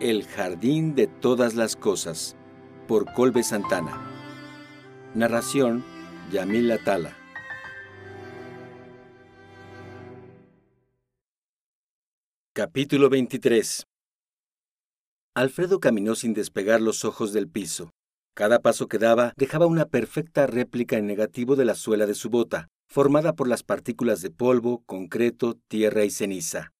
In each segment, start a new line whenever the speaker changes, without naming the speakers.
El jardín de todas las cosas, por Colbe Santana. Narración, Yamila Tala. Capítulo 23 Alfredo caminó sin despegar los ojos del piso. Cada paso que daba dejaba una perfecta réplica en negativo de la suela de su bota, formada por las partículas de polvo, concreto, tierra y ceniza.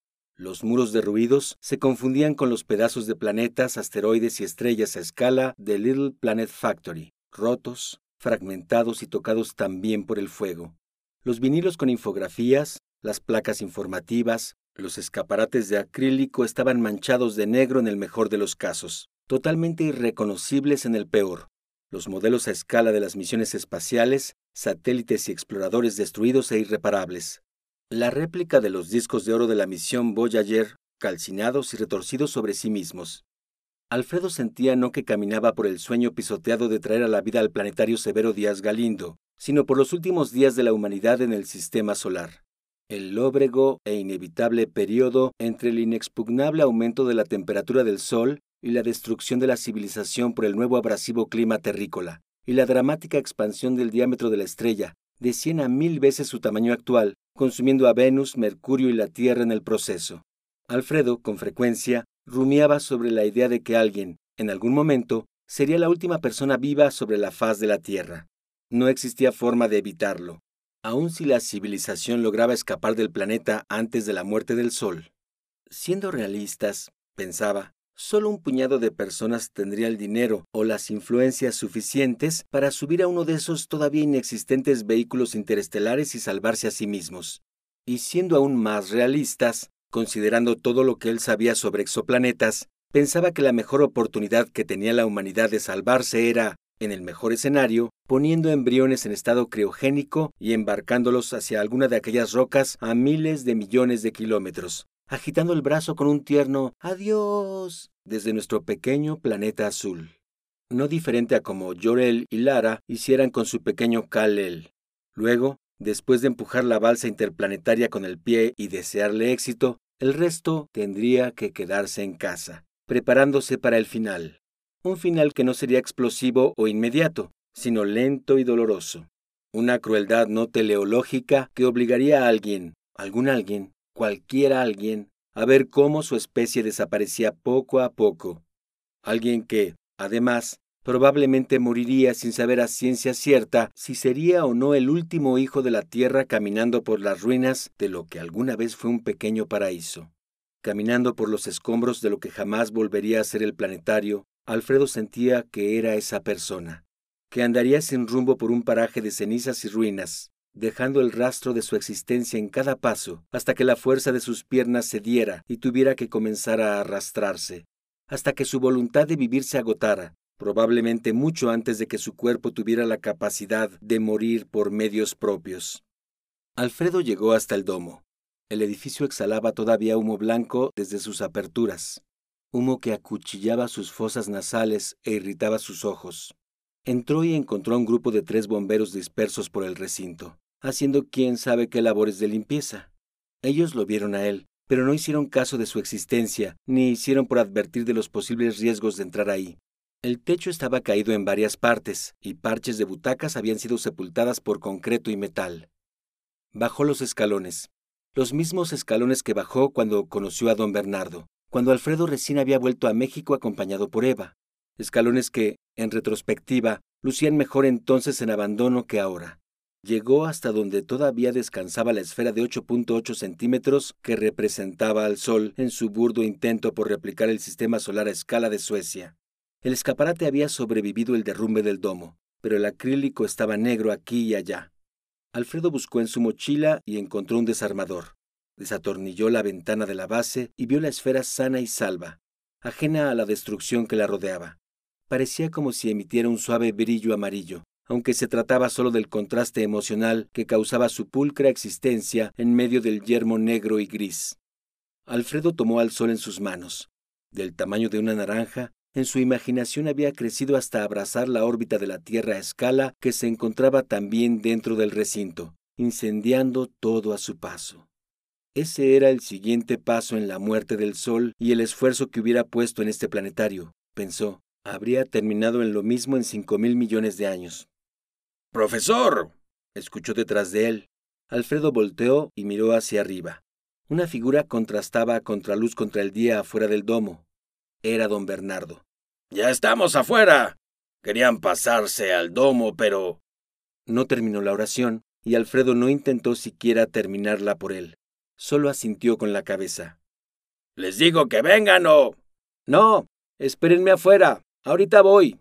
Los muros derruidos se confundían con los pedazos de planetas, asteroides y estrellas a escala de Little Planet Factory, rotos, fragmentados y tocados también por el fuego. Los vinilos con infografías, las placas informativas, los escaparates de acrílico estaban manchados de negro en el mejor de los casos, totalmente irreconocibles en el peor. Los modelos a escala de las misiones espaciales, satélites y exploradores destruidos e irreparables la réplica de los discos de oro de la misión Voyager, calcinados y retorcidos sobre sí mismos. Alfredo sentía no que caminaba por el sueño pisoteado de traer a la vida al planetario Severo Díaz Galindo, sino por los últimos días de la humanidad en el sistema solar. El lóbrego e inevitable periodo entre el inexpugnable aumento de la temperatura del Sol y la destrucción de la civilización por el nuevo abrasivo clima terrícola, y la dramática expansión del diámetro de la estrella, de cien a mil veces su tamaño actual, consumiendo a Venus, Mercurio y la Tierra en el proceso. Alfredo, con frecuencia, rumiaba sobre la idea de que alguien, en algún momento, sería la última persona viva sobre la faz de la Tierra. No existía forma de evitarlo, aun si la civilización lograba escapar del planeta antes de la muerte del Sol. Siendo realistas, pensaba, Solo un puñado de personas tendría el dinero o las influencias suficientes para subir a uno de esos todavía inexistentes vehículos interestelares y salvarse a sí mismos. Y siendo aún más realistas, considerando todo lo que él sabía sobre exoplanetas, pensaba que la mejor oportunidad que tenía la humanidad de salvarse era, en el mejor escenario, poniendo embriones en estado criogénico y embarcándolos hacia alguna de aquellas rocas a miles de millones de kilómetros, agitando el brazo con un tierno adiós desde nuestro pequeño planeta azul. No diferente a como Jorel y Lara hicieran con su pequeño Kal-El. Luego, después de empujar la balsa interplanetaria con el pie y desearle éxito, el resto tendría que quedarse en casa, preparándose para el final. Un final que no sería explosivo o inmediato, sino lento y doloroso. Una crueldad no teleológica que obligaría a alguien, algún alguien, cualquier alguien a ver cómo su especie desaparecía poco a poco. Alguien que, además, probablemente moriría sin saber a ciencia cierta si sería o no el último hijo de la Tierra caminando por las ruinas de lo que alguna vez fue un pequeño paraíso. Caminando por los escombros de lo que jamás volvería a ser el planetario, Alfredo sentía que era esa persona, que andaría sin rumbo por un paraje de cenizas y ruinas, dejando el rastro de su existencia en cada paso, hasta que la fuerza de sus piernas cediera y tuviera que comenzar a arrastrarse, hasta que su voluntad de vivir se agotara, probablemente mucho antes de que su cuerpo tuviera la capacidad de morir por medios propios. Alfredo llegó hasta el domo. El edificio exhalaba todavía humo blanco desde sus aperturas, humo que acuchillaba sus fosas nasales e irritaba sus ojos. Entró y encontró a un grupo de tres bomberos dispersos por el recinto haciendo quién sabe qué labores de limpieza. Ellos lo vieron a él, pero no hicieron caso de su existencia, ni hicieron por advertir de los posibles riesgos de entrar ahí. El techo estaba caído en varias partes, y parches de butacas habían sido sepultadas por concreto y metal. Bajó los escalones, los mismos escalones que bajó cuando conoció a don Bernardo, cuando Alfredo recién había vuelto a México acompañado por Eva, escalones que, en retrospectiva, lucían mejor entonces en abandono que ahora llegó hasta donde todavía descansaba la esfera de 8.8 centímetros que representaba al Sol en su burdo intento por replicar el sistema solar a escala de Suecia. El escaparate había sobrevivido el derrumbe del domo, pero el acrílico estaba negro aquí y allá. Alfredo buscó en su mochila y encontró un desarmador. Desatornilló la ventana de la base y vio la esfera sana y salva, ajena a la destrucción que la rodeaba. Parecía como si emitiera un suave brillo amarillo, aunque se trataba solo del contraste emocional que causaba su pulcra existencia en medio del yermo negro y gris. Alfredo tomó al sol en sus manos. Del tamaño de una naranja, en su imaginación había crecido hasta abrazar la órbita de la Tierra a escala que se encontraba también dentro del recinto, incendiando todo a su paso. Ese era el siguiente paso en la muerte del Sol y el esfuerzo que hubiera puesto en este planetario, pensó. Habría terminado en lo mismo en cinco mil millones de años. Profesor. escuchó detrás de él. Alfredo volteó y miró hacia arriba. Una figura contrastaba a contraluz contra el día afuera del domo. Era don Bernardo. Ya estamos afuera. Querían pasarse al domo, pero... No terminó la oración, y Alfredo no intentó siquiera terminarla por él. Solo asintió con la cabeza. Les digo que vengan o... No, espérenme afuera. Ahorita voy.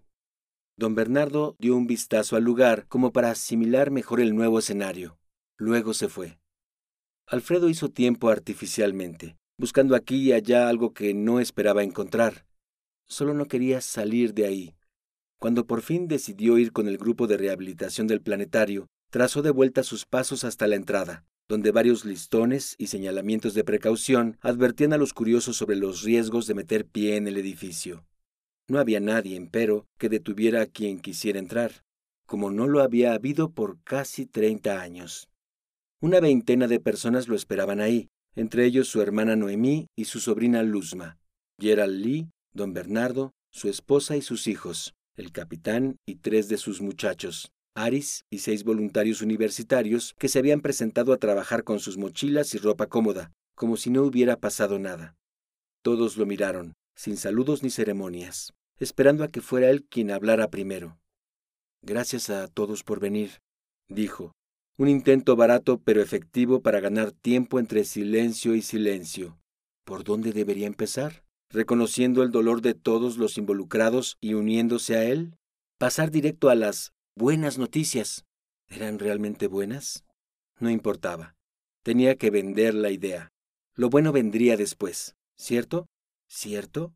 Don Bernardo dio un vistazo al lugar como para asimilar mejor el nuevo escenario. Luego se fue. Alfredo hizo tiempo artificialmente, buscando aquí y allá algo que no esperaba encontrar. Solo no quería salir de ahí. Cuando por fin decidió ir con el grupo de rehabilitación del planetario, trazó de vuelta sus pasos hasta la entrada, donde varios listones y señalamientos de precaución advertían a los curiosos sobre los riesgos de meter pie en el edificio. No había nadie, empero, que detuviera a quien quisiera entrar, como no lo había habido por casi treinta años. Una veintena de personas lo esperaban ahí, entre ellos su hermana Noemí y su sobrina Luzma, Gerald Lee, don Bernardo, su esposa y sus hijos, el capitán y tres de sus muchachos, Aris y seis voluntarios universitarios que se habían presentado a trabajar con sus mochilas y ropa cómoda, como si no hubiera pasado nada. Todos lo miraron, sin saludos ni ceremonias, esperando a que fuera él quien hablara primero. Gracias a todos por venir, dijo, un intento barato pero efectivo para ganar tiempo entre silencio y silencio. ¿Por dónde debería empezar? ¿Reconociendo el dolor de todos los involucrados y uniéndose a él? ¿Pasar directo a las buenas noticias? ¿Eran realmente buenas? No importaba. Tenía que vender la idea. Lo bueno vendría después, ¿cierto? ¿Cierto?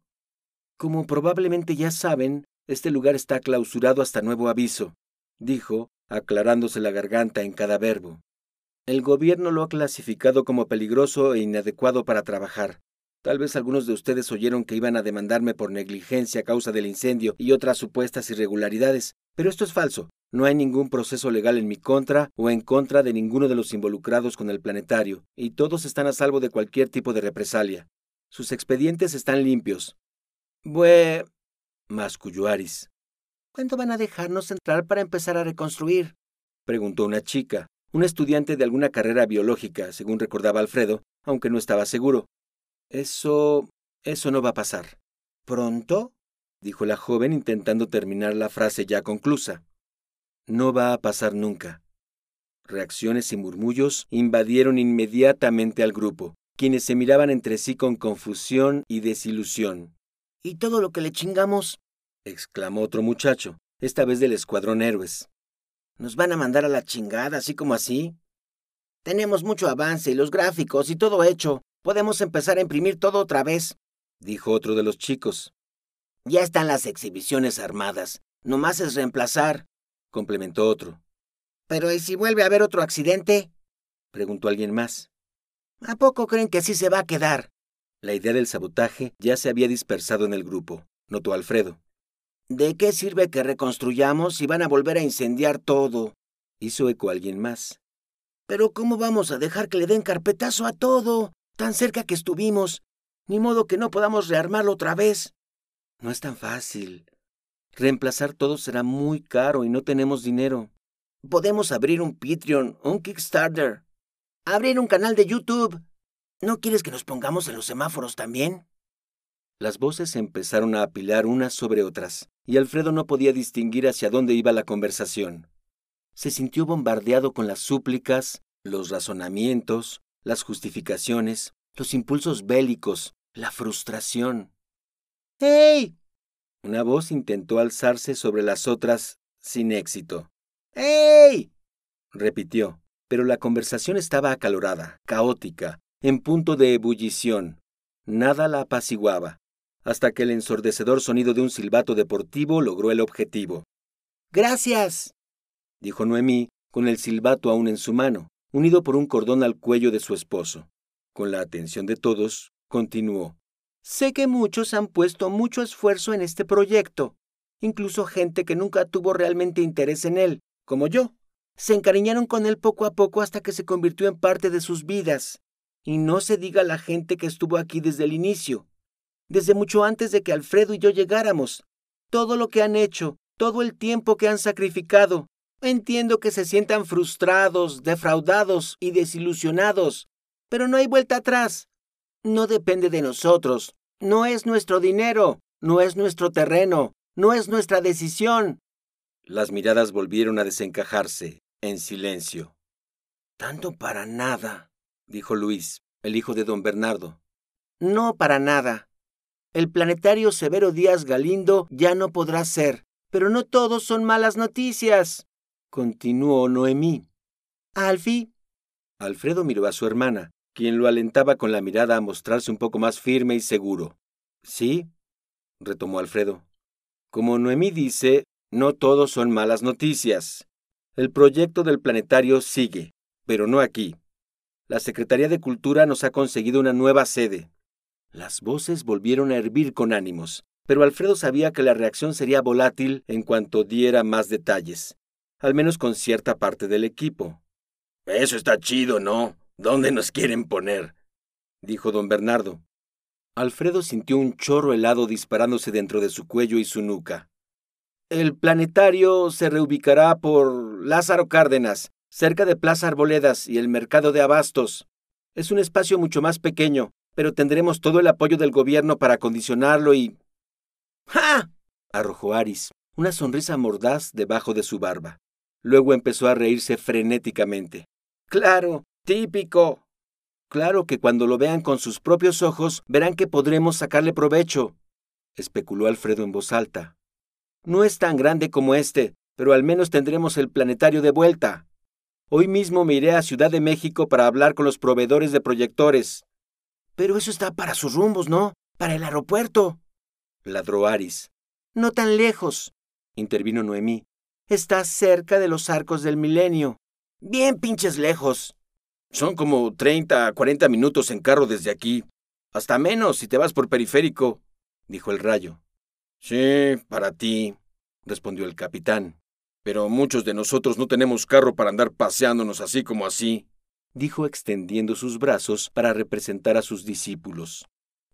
Como probablemente ya saben, este lugar está clausurado hasta nuevo aviso, dijo, aclarándose la garganta en cada verbo. El gobierno lo ha clasificado como peligroso e inadecuado para trabajar. Tal vez algunos de ustedes oyeron que iban a demandarme por negligencia a causa del incendio y otras supuestas irregularidades, pero esto es falso. No hay ningún proceso legal en mi contra o en contra de ninguno de los involucrados con el planetario, y todos están a salvo de cualquier tipo de represalia. Sus expedientes están limpios. Bue... masculló Aris. ¿Cuándo van a dejarnos entrar para empezar a reconstruir? preguntó una chica, una estudiante de alguna carrera biológica, según recordaba Alfredo, aunque no estaba seguro. Eso... eso no va a pasar. ¿Pronto? dijo la joven intentando terminar la frase ya conclusa. No va a pasar nunca. Reacciones y murmullos invadieron inmediatamente al grupo, quienes se miraban entre sí con confusión y desilusión. ¿Y todo lo que le chingamos? exclamó otro muchacho, esta vez del escuadrón héroes. ¿Nos van a mandar a la chingada así como así? Tenemos mucho avance y los gráficos y todo hecho. Podemos empezar a imprimir todo otra vez, dijo otro de los chicos. Ya están las exhibiciones armadas. Nomás es reemplazar, complementó otro. Pero ¿y si vuelve a haber otro accidente? preguntó alguien más. ¿A poco creen que así se va a quedar? La idea del sabotaje ya se había dispersado en el grupo, notó Alfredo. ¿De qué sirve que reconstruyamos si van a volver a incendiar todo? hizo eco alguien más. Pero ¿cómo vamos a dejar que le den carpetazo a todo? Tan cerca que estuvimos. Ni modo que no podamos rearmarlo otra vez. No es tan fácil. Reemplazar todo será muy caro y no tenemos dinero. Podemos abrir un Patreon, un Kickstarter. Abrir un canal de YouTube. ¿No quieres que nos pongamos en los semáforos también? Las voces empezaron a apilar unas sobre otras, y Alfredo no podía distinguir hacia dónde iba la conversación. Se sintió bombardeado con las súplicas, los razonamientos, las justificaciones, los impulsos bélicos, la frustración. ¡Hey! Una voz intentó alzarse sobre las otras sin éxito. ¡Hey! repitió, pero la conversación estaba acalorada, caótica, en punto de ebullición. Nada la apaciguaba hasta que el ensordecedor sonido de un silbato deportivo logró el objetivo. Gracias, dijo Noemí, con el silbato aún en su mano, unido por un cordón al cuello de su esposo. Con la atención de todos, continuó. Sé que muchos han puesto mucho esfuerzo en este proyecto, incluso gente que nunca tuvo realmente interés en él, como yo. Se encariñaron con él poco a poco hasta que se convirtió en parte de sus vidas.
Y no se diga la gente que estuvo aquí desde el inicio, desde mucho antes de que Alfredo y yo llegáramos. Todo lo que han hecho, todo el tiempo que han sacrificado. Entiendo que se sientan frustrados, defraudados y desilusionados, pero no hay vuelta atrás. No depende de nosotros, no es nuestro dinero, no es nuestro terreno, no es nuestra decisión.
Las miradas volvieron a desencajarse, en silencio.
Tanto para nada,
dijo Luis, el hijo de don Bernardo.
No para nada. El planetario Severo Díaz Galindo ya no podrá ser, pero no todos son malas noticias, continuó Noemí. Alfie.
Alfredo miró a su hermana, quien lo alentaba con la mirada a mostrarse un poco más firme y seguro. Sí, retomó Alfredo. Como Noemí dice, no todos son malas noticias. El proyecto del planetario sigue, pero no aquí. La Secretaría de Cultura nos ha conseguido una nueva sede. Las voces volvieron a hervir con ánimos, pero Alfredo sabía que la reacción sería volátil en cuanto diera más detalles, al menos con cierta parte del equipo. Eso está chido, ¿no? ¿Dónde nos quieren poner? dijo don Bernardo. Alfredo sintió un chorro helado disparándose dentro de su cuello y su nuca. El planetario se reubicará por Lázaro Cárdenas, cerca de Plaza Arboledas y el mercado de Abastos. Es un espacio mucho más pequeño, pero tendremos todo el apoyo del gobierno para acondicionarlo y... ¡Ja! arrojó Aris, una sonrisa mordaz debajo de su barba. Luego empezó a reírse frenéticamente. Claro, Típico. Claro que cuando lo vean con sus propios ojos verán que podremos sacarle provecho, especuló Alfredo en voz alta. No es tan grande como este, pero al menos tendremos el planetario de vuelta. Hoy mismo me iré a Ciudad de México para hablar con los proveedores de proyectores. Pero eso está para sus rumbos, ¿no? Para el aeropuerto. Ladró Aris. No tan lejos, intervino Noemí. Está cerca de los arcos del milenio. Bien pinches lejos. Son como 30, 40 minutos en carro desde aquí. Hasta menos si te vas por periférico, dijo el rayo. Sí, para ti, respondió el capitán. Pero muchos de nosotros no tenemos carro para andar paseándonos así como así, dijo extendiendo sus brazos para representar a sus discípulos.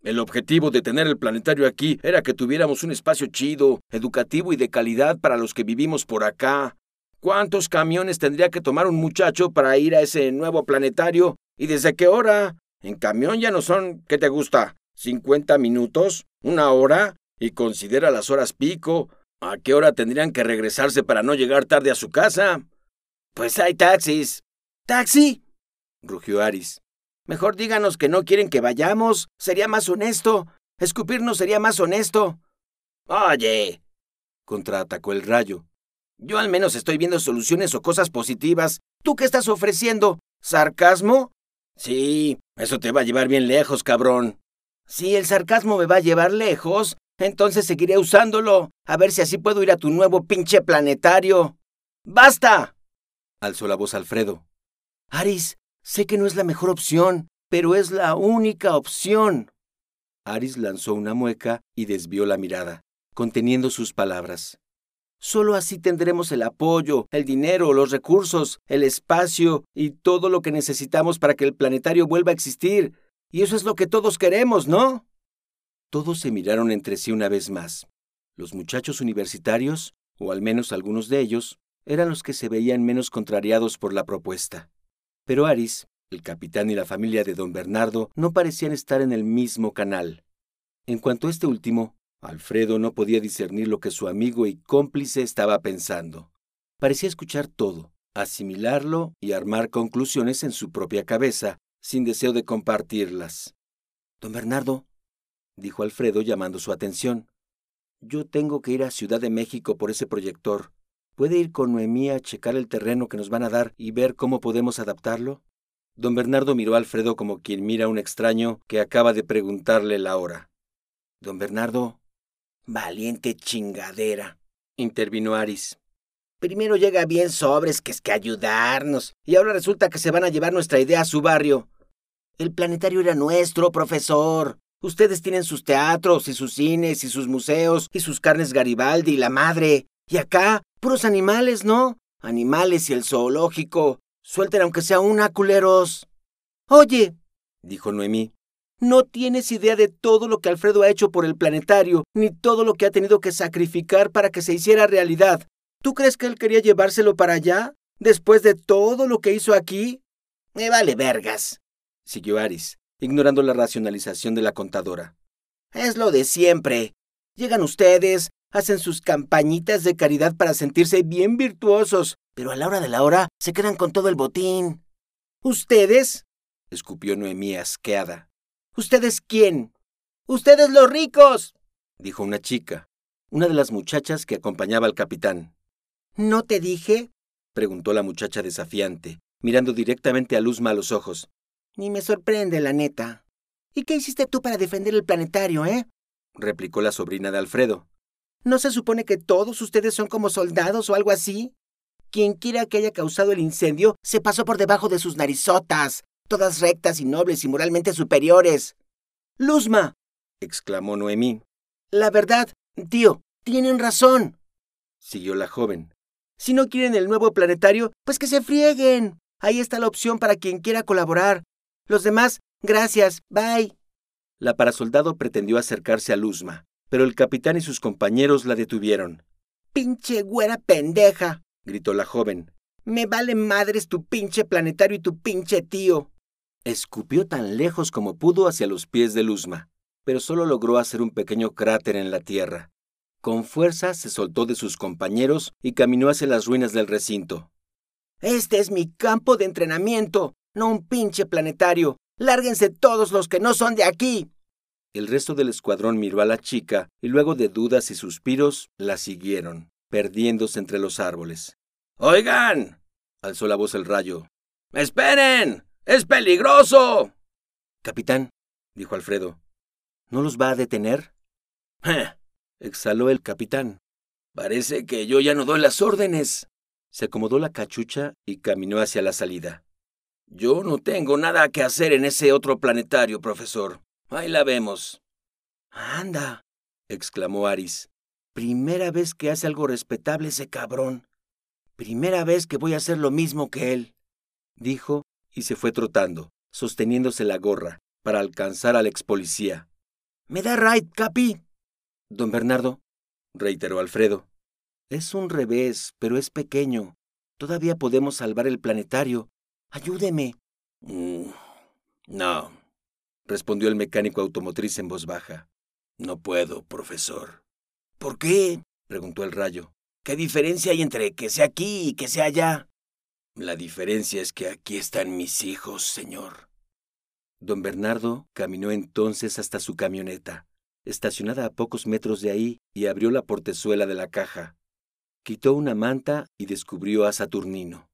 El objetivo de tener el planetario aquí era que tuviéramos un espacio chido, educativo y de calidad para los que vivimos por acá, ¿Cuántos camiones tendría que tomar un muchacho para ir a ese nuevo planetario? ¿Y desde qué hora? En camión ya no son, ¿qué te gusta? ¿50 minutos? ¿Una hora? Y considera las horas pico. ¿A qué hora tendrían que regresarse para no llegar tarde a su casa? Pues hay taxis. ¿Taxi? rugió Aris. Mejor díganos que no quieren que vayamos. Sería más honesto. Escupirnos sería más honesto. Oye, contraatacó el rayo. Yo al menos estoy viendo soluciones o cosas positivas. ¿Tú qué estás ofreciendo? ¿Sarcasmo? Sí, eso te va a llevar bien lejos, cabrón. Si el sarcasmo me va a llevar lejos, entonces seguiré usándolo, a ver si así puedo ir a tu nuevo pinche planetario. ¡Basta! alzó la voz Alfredo. Aris, sé que no es la mejor opción, pero es la única opción. Aris lanzó una mueca y desvió la mirada, conteniendo sus palabras. Solo así tendremos el apoyo, el dinero, los recursos, el espacio y todo lo que necesitamos para que el planetario vuelva a existir. Y eso es lo que todos queremos, ¿no? Todos se miraron entre sí una vez más. Los muchachos universitarios, o al menos algunos de ellos, eran los que se veían menos contrariados por la propuesta. Pero Aris, el capitán y la familia de don Bernardo no parecían estar en el mismo canal. En cuanto a este último, Alfredo no podía discernir lo que su amigo y cómplice estaba pensando. Parecía escuchar todo, asimilarlo y armar conclusiones en su propia cabeza, sin deseo de compartirlas. Don Bernardo, dijo Alfredo llamando su atención, yo tengo que ir a Ciudad de México por ese proyector. ¿Puede ir con Noemí a checar el terreno que nos van a dar y ver cómo podemos adaptarlo? Don Bernardo miró a Alfredo como quien mira a un extraño que acaba de preguntarle la hora. Don Bernardo, Valiente chingadera, intervino Aris. Primero llega bien sobres que es que ayudarnos, y ahora resulta que se van a llevar nuestra idea a su barrio. El planetario era nuestro, profesor. Ustedes tienen sus teatros y sus cines y sus museos y sus carnes Garibaldi y la madre. Y acá, puros animales, ¿no? Animales y el zoológico. Suelten aunque sea una, culeros. Oye, dijo Noemí.
No tienes idea de todo lo que Alfredo ha hecho por el planetario, ni todo lo que ha tenido que sacrificar para que se hiciera realidad. ¿Tú crees que él quería llevárselo para allá? ¿Después de todo lo que hizo aquí?
Me vale vergas, siguió Aris, ignorando la racionalización de la contadora.
Es lo de siempre. Llegan ustedes, hacen sus campañitas de caridad para sentirse bien virtuosos, pero a la hora de la hora se quedan con todo el botín. ¿Ustedes? escupió Noemí asqueada. ¿Ustedes quién? ¡Ustedes los ricos!
dijo una chica, una de las muchachas que acompañaba al capitán.
¿No te dije?
preguntó la muchacha desafiante, mirando directamente a Luzma a los ojos.
Ni me sorprende, la neta. ¿Y qué hiciste tú para defender el planetario, eh?
replicó la sobrina de Alfredo.
¿No se supone que todos ustedes son como soldados o algo así? Quien quiera que haya causado el incendio se pasó por debajo de sus narizotas, todas rectas y nobles y moralmente superiores. Luzma,
exclamó Noemí.
La verdad, tío, tienen razón.
Siguió la joven.
Si no quieren el nuevo planetario, pues que se frieguen. Ahí está la opción para quien quiera colaborar. Los demás, gracias, bye.
La parasoldado pretendió acercarse a Luzma, pero el capitán y sus compañeros la detuvieron.
Pinche güera pendeja,
gritó la joven.
Me vale madres tu pinche planetario y tu pinche tío.
Escupió tan lejos como pudo hacia los pies de Luzma, pero solo logró hacer un pequeño cráter en la tierra. Con fuerza se soltó de sus compañeros y caminó hacia las ruinas del recinto.
Este es mi campo de entrenamiento, no un pinche planetario. Lárguense todos los que no son de aquí.
El resto del escuadrón miró a la chica y luego de dudas y suspiros la siguieron, perdiéndose entre los árboles. Oigan, alzó la voz el rayo. ¡Esperen! ¡Es peligroso! Capitán, dijo Alfredo, ¿no los va a detener? exhaló el capitán. Parece que yo ya no doy las órdenes. Se acomodó la cachucha y caminó hacia la salida. Yo no tengo nada que hacer en ese otro planetario, profesor. Ahí la vemos.
Anda, exclamó Aris. Primera vez que hace algo respetable ese cabrón. Primera vez que voy a hacer lo mismo que él.
Dijo y se fue trotando, sosteniéndose la gorra, para alcanzar al ex policía.
¿Me da right, Capi?
Don Bernardo, reiteró Alfredo. Es un revés, pero es pequeño. Todavía podemos salvar el planetario. Ayúdeme. Mm, no, respondió el mecánico automotriz en voz baja. No puedo, profesor.
¿Por qué? preguntó el rayo. ¿Qué diferencia hay entre que sea aquí y que sea allá?
La diferencia es que aquí están mis hijos, señor. Don Bernardo caminó entonces hasta su camioneta estacionada a pocos metros de ahí, y abrió la portezuela de la caja. Quitó una manta y descubrió a Saturnino.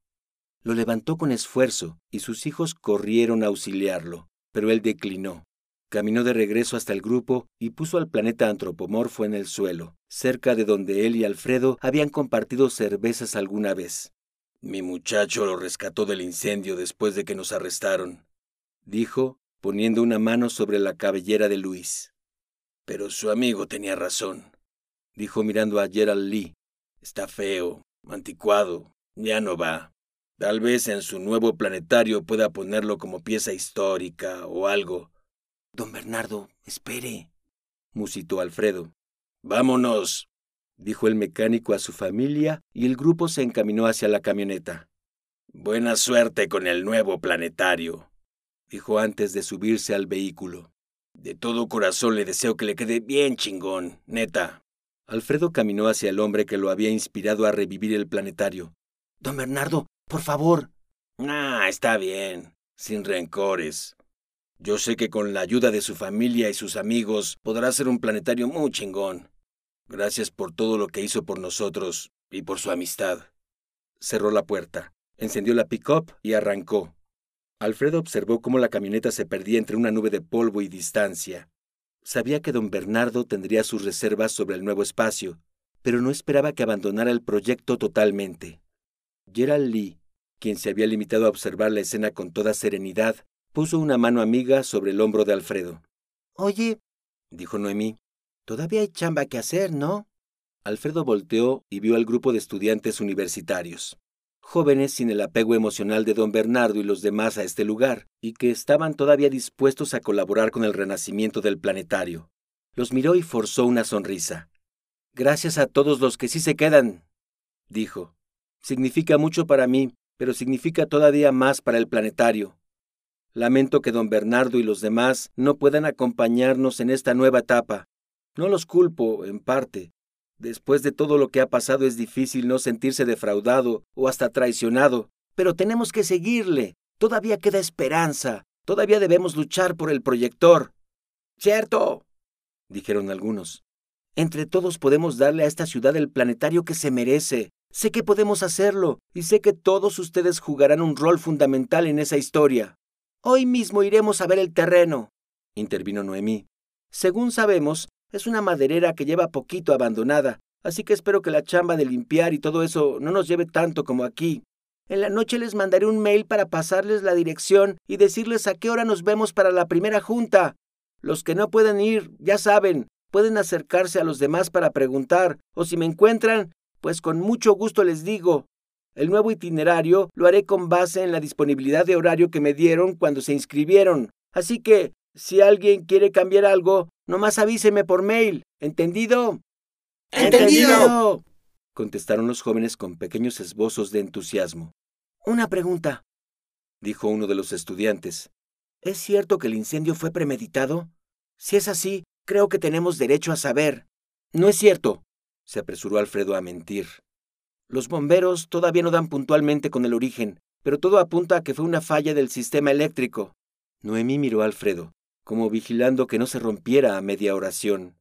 Lo levantó con esfuerzo, y sus hijos corrieron a auxiliarlo, pero él declinó. Caminó de regreso hasta el grupo y puso al planeta antropomorfo en el suelo, cerca de donde él y Alfredo habían compartido cervezas alguna vez. Mi muchacho lo rescató del incendio después de que nos arrestaron, dijo, poniendo una mano sobre la cabellera de Luis. Pero su amigo tenía razón, dijo mirando a Gerald Lee. Está feo, anticuado, ya no va. Tal vez en su nuevo planetario pueda ponerlo como pieza histórica o algo.
Don Bernardo, espere,
musitó Alfredo. Vámonos, dijo el mecánico a su familia y el grupo se encaminó hacia la camioneta. Buena suerte con el nuevo planetario, dijo antes de subirse al vehículo. De todo corazón le deseo que le quede bien chingón, neta. Alfredo caminó hacia el hombre que lo había inspirado a revivir el planetario.
Don Bernardo, por favor.
Ah, está bien, sin rencores. Yo sé que con la ayuda de su familia y sus amigos podrá ser un planetario muy chingón. Gracias por todo lo que hizo por nosotros y por su amistad. Cerró la puerta, encendió la pick-up y arrancó. Alfredo observó cómo la camioneta se perdía entre una nube de polvo y distancia. Sabía que don Bernardo tendría sus reservas sobre el nuevo espacio, pero no esperaba que abandonara el proyecto totalmente. Gerald Lee, quien se había limitado a observar la escena con toda serenidad, puso una mano amiga sobre el hombro de Alfredo.
Oye, dijo Noemí, todavía hay chamba que hacer, ¿no?
Alfredo volteó y vio al grupo de estudiantes universitarios. jóvenes sin el apego emocional de don Bernardo y los demás a este lugar, y que estaban todavía dispuestos a colaborar con el renacimiento del planetario. Los miró y forzó una sonrisa. Gracias a todos los que sí se quedan, dijo. Significa mucho para mí, pero significa todavía más para el planetario. Lamento que don Bernardo y los demás no puedan acompañarnos en esta nueva etapa. No los culpo, en parte. Después de todo lo que ha pasado es difícil no sentirse defraudado o hasta traicionado, pero tenemos que seguirle. Todavía queda esperanza. Todavía debemos luchar por el proyector.
Cierto,
dijeron algunos. Entre todos podemos darle a esta ciudad el planetario que se merece. Sé que podemos hacerlo y sé que todos ustedes jugarán un rol fundamental en esa historia.
Hoy mismo iremos a ver el terreno,
intervino Noemí.
Según sabemos, es una maderera que lleva poquito abandonada, así que espero que la chamba de limpiar y todo eso no nos lleve tanto como aquí. En la noche les mandaré un mail para pasarles la dirección y decirles a qué hora nos vemos para la primera junta. Los que no pueden ir, ya saben, pueden acercarse a los demás para preguntar, o si me encuentran, pues con mucho gusto les digo, el nuevo itinerario lo haré con base en la disponibilidad de horario que me dieron cuando se inscribieron. Así que, si alguien quiere cambiar algo, nomás avíseme por mail. ¿Entendido?
¡Entendido! contestaron los jóvenes con pequeños esbozos de entusiasmo.
Una pregunta,
dijo uno de los estudiantes.
¿Es cierto que el incendio fue premeditado? Si es así, creo que tenemos derecho a saber.
No es cierto, se apresuró Alfredo a mentir.
Los bomberos todavía no dan puntualmente con el origen, pero todo apunta a que fue una falla del sistema eléctrico.
Noemí miró a Alfredo, como vigilando que no se rompiera a media oración.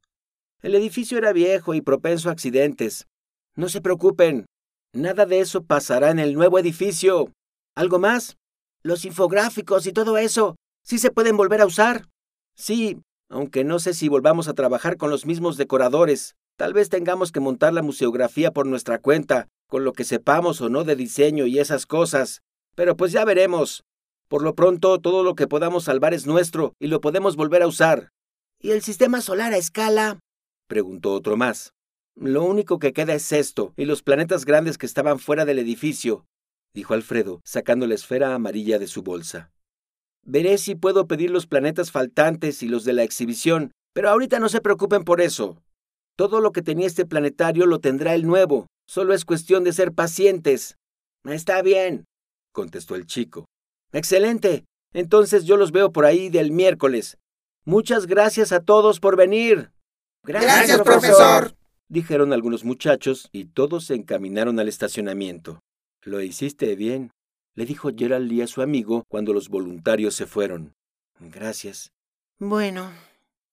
El edificio era viejo y propenso a accidentes. No se preocupen, nada de eso pasará en el nuevo edificio. ¿Algo más? Los infográficos y todo eso, ¿sí se pueden volver a usar? Sí, aunque no sé si volvamos a trabajar con los mismos decoradores. Tal vez tengamos que montar la museografía por nuestra cuenta, con lo que sepamos o no de diseño y esas cosas. Pero pues ya veremos. Por lo pronto, todo lo que podamos salvar es nuestro y lo podemos volver a usar. ¿Y el sistema solar a escala? preguntó otro más. Lo único que queda es esto, y los planetas grandes que estaban fuera del edificio, dijo Alfredo, sacando la esfera amarilla de su bolsa. Veré si puedo pedir los planetas faltantes y los de la exhibición, pero ahorita no se preocupen por eso. Todo lo que tenía este planetario lo tendrá el nuevo. Solo es cuestión de ser pacientes. Está bien, contestó el chico. Excelente. Entonces yo los veo por ahí del miércoles. Muchas gracias a todos por venir.
Gracias, profesor.
Dijeron algunos muchachos y todos se encaminaron al estacionamiento. Lo hiciste bien, le dijo Gerald Lee a su amigo cuando los voluntarios se fueron. Gracias.
Bueno,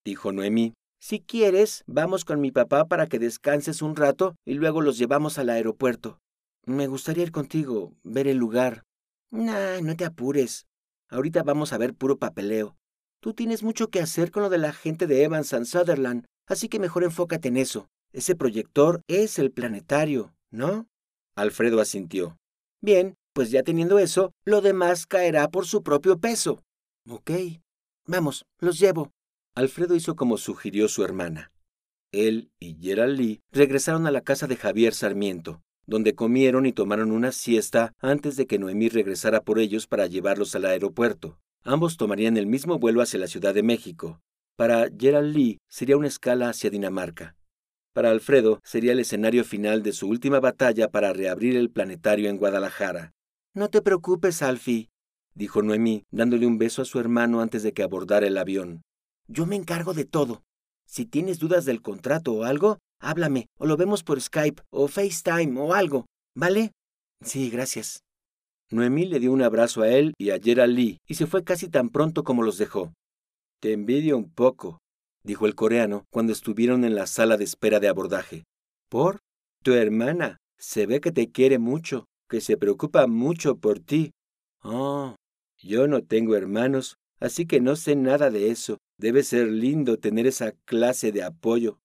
dijo Noemí,
si quieres, vamos con mi papá para que descanses un rato y luego los llevamos al aeropuerto.
Me gustaría ir contigo, ver el lugar.
Nah, no te apures. Ahorita vamos a ver puro papeleo. Tú tienes mucho que hacer con lo de la gente de Evans and Sutherland, así que mejor enfócate en eso. Ese proyector es el planetario, ¿no?
Alfredo asintió.
Bien, pues ya teniendo eso, lo demás caerá por su propio peso.
Ok.
Vamos, los llevo.
Alfredo hizo como sugirió su hermana. Él y Gerald Lee regresaron a la casa de Javier Sarmiento, donde comieron y tomaron una siesta antes de que Noemí regresara por ellos para llevarlos al aeropuerto. Ambos tomarían el mismo vuelo hacia la Ciudad de México. Para Gerald Lee sería una escala hacia Dinamarca. Para Alfredo sería el escenario final de su última batalla para reabrir el planetario en Guadalajara.
No te preocupes, Alfie,
dijo Noemí, dándole un beso a su hermano antes de que abordara el avión.
Yo me encargo de todo. Si tienes dudas del contrato o algo, háblame, o lo vemos por Skype, o FaceTime, o algo, ¿vale?
Sí, gracias. Noemí le dio un abrazo a él y a Gerald Lee, y se fue casi tan pronto como los dejó. Te envidio un poco, dijo el coreano cuando estuvieron en la sala de espera de abordaje. ¿Por? Tu hermana. Se ve que te quiere mucho, que se preocupa mucho por ti. Oh, yo no tengo hermanos, así que no sé nada de eso. Debe ser lindo tener esa clase de apoyo.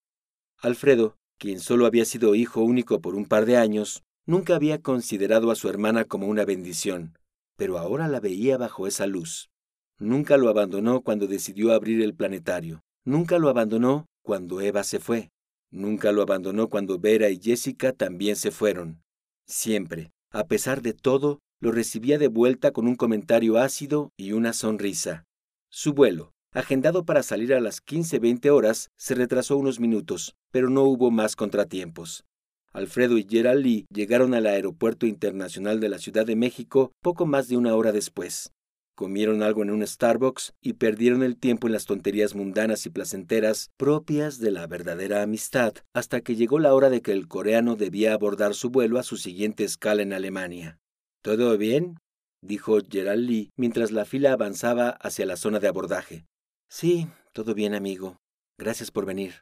Alfredo, quien solo había sido hijo único por un par de años, nunca había considerado a su hermana como una bendición, pero ahora la veía bajo esa luz. Nunca lo abandonó cuando decidió abrir el planetario. Nunca lo abandonó cuando Eva se fue. Nunca lo abandonó cuando Vera y Jessica también se fueron. Siempre, a pesar de todo, lo recibía de vuelta con un comentario ácido y una sonrisa. Su vuelo, agendado para salir a las 15-20 horas, se retrasó unos minutos, pero no hubo más contratiempos. Alfredo y Gerald Lee llegaron al Aeropuerto Internacional de la Ciudad de México poco más de una hora después. Comieron algo en un Starbucks y perdieron el tiempo en las tonterías mundanas y placenteras propias de la verdadera amistad, hasta que llegó la hora de que el coreano debía abordar su vuelo a su siguiente escala en Alemania. ¿Todo bien? dijo Gerald Lee mientras la fila avanzaba hacia la zona de abordaje.
Sí, todo bien, amigo. Gracias por venir.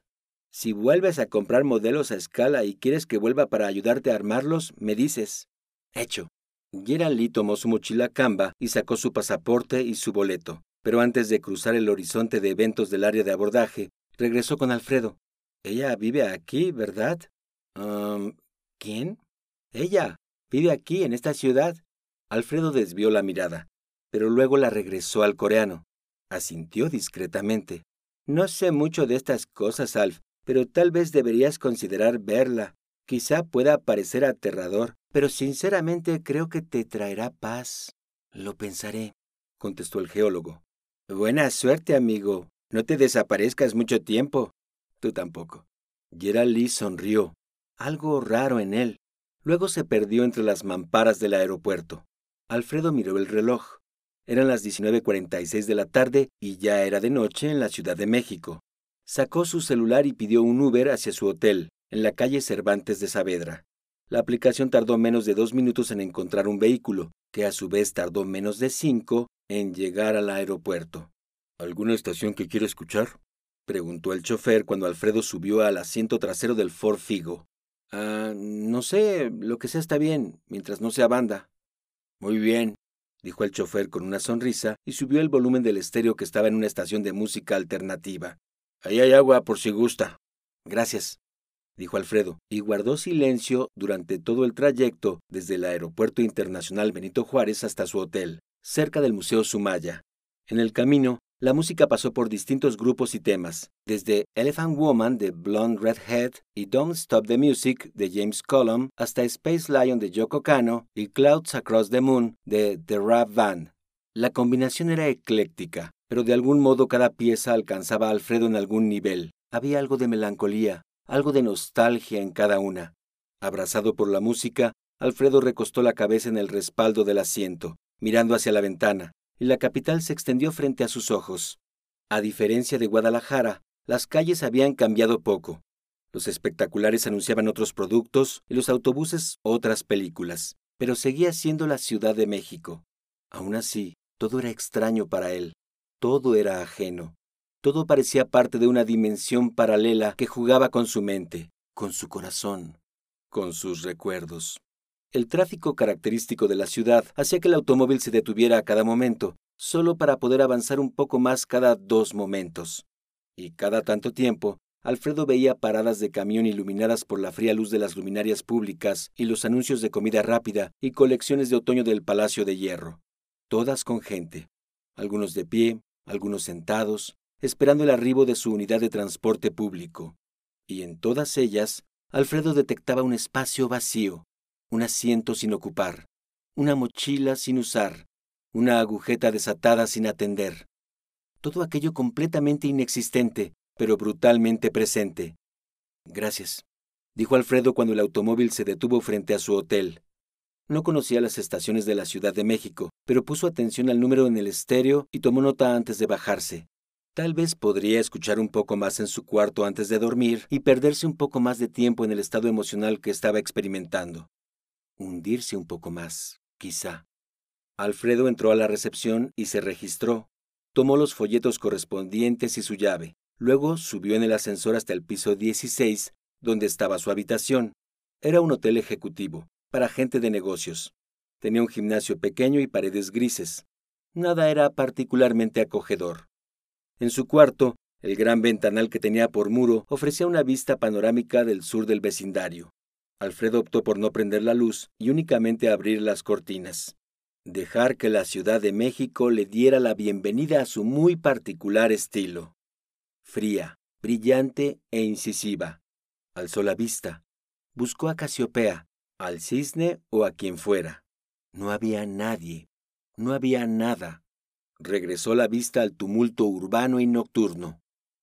Si vuelves a comprar modelos a escala y quieres que vuelva para ayudarte a armarlos, me dices.
Hecho.
Gerald Lee tomó su mochila Camba y sacó su pasaporte y su boleto, pero antes de cruzar el horizonte de eventos del área de abordaje, regresó con Alfredo. Ella vive aquí, ¿verdad?
¿Quién?
Ella. Vive aquí, en esta ciudad. Alfredo desvió la mirada, pero luego la regresó al coreano. Asintió discretamente. No sé mucho de estas cosas, Alf, pero tal vez deberías considerar verla. Quizá pueda parecer aterrador, pero sinceramente creo que te traerá paz.
Lo pensaré,
contestó el geólogo. Buena suerte, amigo. No te desaparezcas mucho tiempo. Tú tampoco. Gerald Lee sonrió. Algo raro en él. Luego se perdió entre las mamparas del aeropuerto. Alfredo miró el reloj. Eran las 19.46 de la tarde y ya era de noche en la Ciudad de México. Sacó su celular y pidió un Uber hacia su hotel, en la calle Cervantes de Saavedra. La aplicación tardó menos de dos minutos en encontrar un vehículo, que a su vez tardó menos de cinco en llegar al aeropuerto. ¿Alguna estación que quiera escuchar? preguntó el chofer cuando Alfredo subió al asiento trasero del Ford Figo.
Ah, no sé, lo que sea está bien, mientras no sea banda.
Muy bien, dijo el chofer con una sonrisa y subió el volumen del estéreo que estaba en una estación de música alternativa. Ahí hay agua por si gusta.
Gracias,
dijo Alfredo, y guardó silencio durante todo el trayecto desde el Aeropuerto Internacional Benito Juárez hasta su hotel, cerca del Museo Sumaya. En el camino, la música pasó por distintos grupos y temas, desde Elephant Woman de Blonde Redhead y Don't Stop the Music de James Cullum hasta Space Lion de Yoko Kano y Clouds Across the Moon de The Rap Band. La combinación era ecléctica, pero de algún modo cada pieza alcanzaba a Alfredo en algún nivel. Había algo de melancolía, algo de nostalgia en cada una. Abrazado por la música, Alfredo recostó la cabeza en el respaldo del asiento, mirando hacia la ventana, la capital se extendió frente a sus ojos. A diferencia de Guadalajara, las calles habían cambiado poco. Los espectaculares anunciaban otros productos y los autobuses otras películas, pero seguía siendo la Ciudad de México. Aún así, todo era extraño para él. Todo era ajeno. Todo parecía parte de una dimensión paralela que jugaba con su mente, con su corazón, con sus recuerdos. El tráfico característico de la ciudad hacía que el automóvil se detuviera a cada momento, solo para poder avanzar un poco más cada dos momentos. Y cada tanto tiempo, Alfredo veía paradas de camión iluminadas por la fría luz de las luminarias públicas y los anuncios de comida rápida y colecciones de otoño del Palacio de Hierro, todas con gente, algunos de pie, algunos sentados, esperando el arribo de su unidad de transporte público. Y en todas ellas, Alfredo detectaba un espacio vacío, un asiento sin ocupar, una mochila sin usar, una agujeta desatada sin atender. Todo aquello completamente inexistente, pero brutalmente presente. Gracias, dijo Alfredo cuando el automóvil se detuvo frente a su hotel. No conocía las estaciones de la Ciudad de México, pero puso atención al número en el estéreo y tomó nota antes de bajarse. Tal vez podría escuchar un poco más en su cuarto antes de dormir y perderse un poco más de tiempo en el estado emocional que estaba experimentando. Hundirse un poco más, quizá. Alfredo entró a la recepción y se registró. Tomó los folletos correspondientes y su llave. Luego subió en el ascensor hasta el piso 16, donde estaba su habitación. Era un hotel ejecutivo, para gente de negocios. Tenía un gimnasio pequeño y paredes grises. Nada era particularmente acogedor. En su cuarto, el gran ventanal que tenía por muro ofrecía una vista panorámica del sur del vecindario. Alfredo optó por no prender la luz y únicamente abrir las cortinas. Dejar que la Ciudad de México le diera la bienvenida a su muy particular estilo. Fría, brillante e incisiva. Alzó la vista. Buscó a Casiopea, al cisne o a quien fuera. No había nadie, no había nada. Regresó la vista al tumulto urbano y nocturno.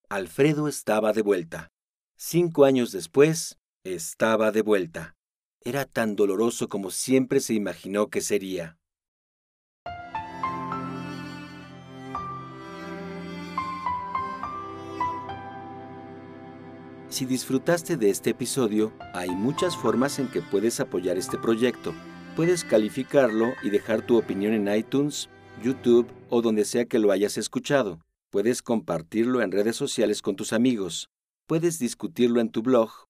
Alfredo estaba de vuelta. Cinco años después, estaba de vuelta. Era tan doloroso como siempre se imaginó que sería. Si disfrutaste de este episodio, hay muchas formas en que puedes apoyar este proyecto. Puedes calificarlo y dejar tu opinión en iTunes, YouTube o donde sea que lo hayas escuchado. Puedes compartirlo en redes sociales con tus amigos. Puedes discutirlo en tu blog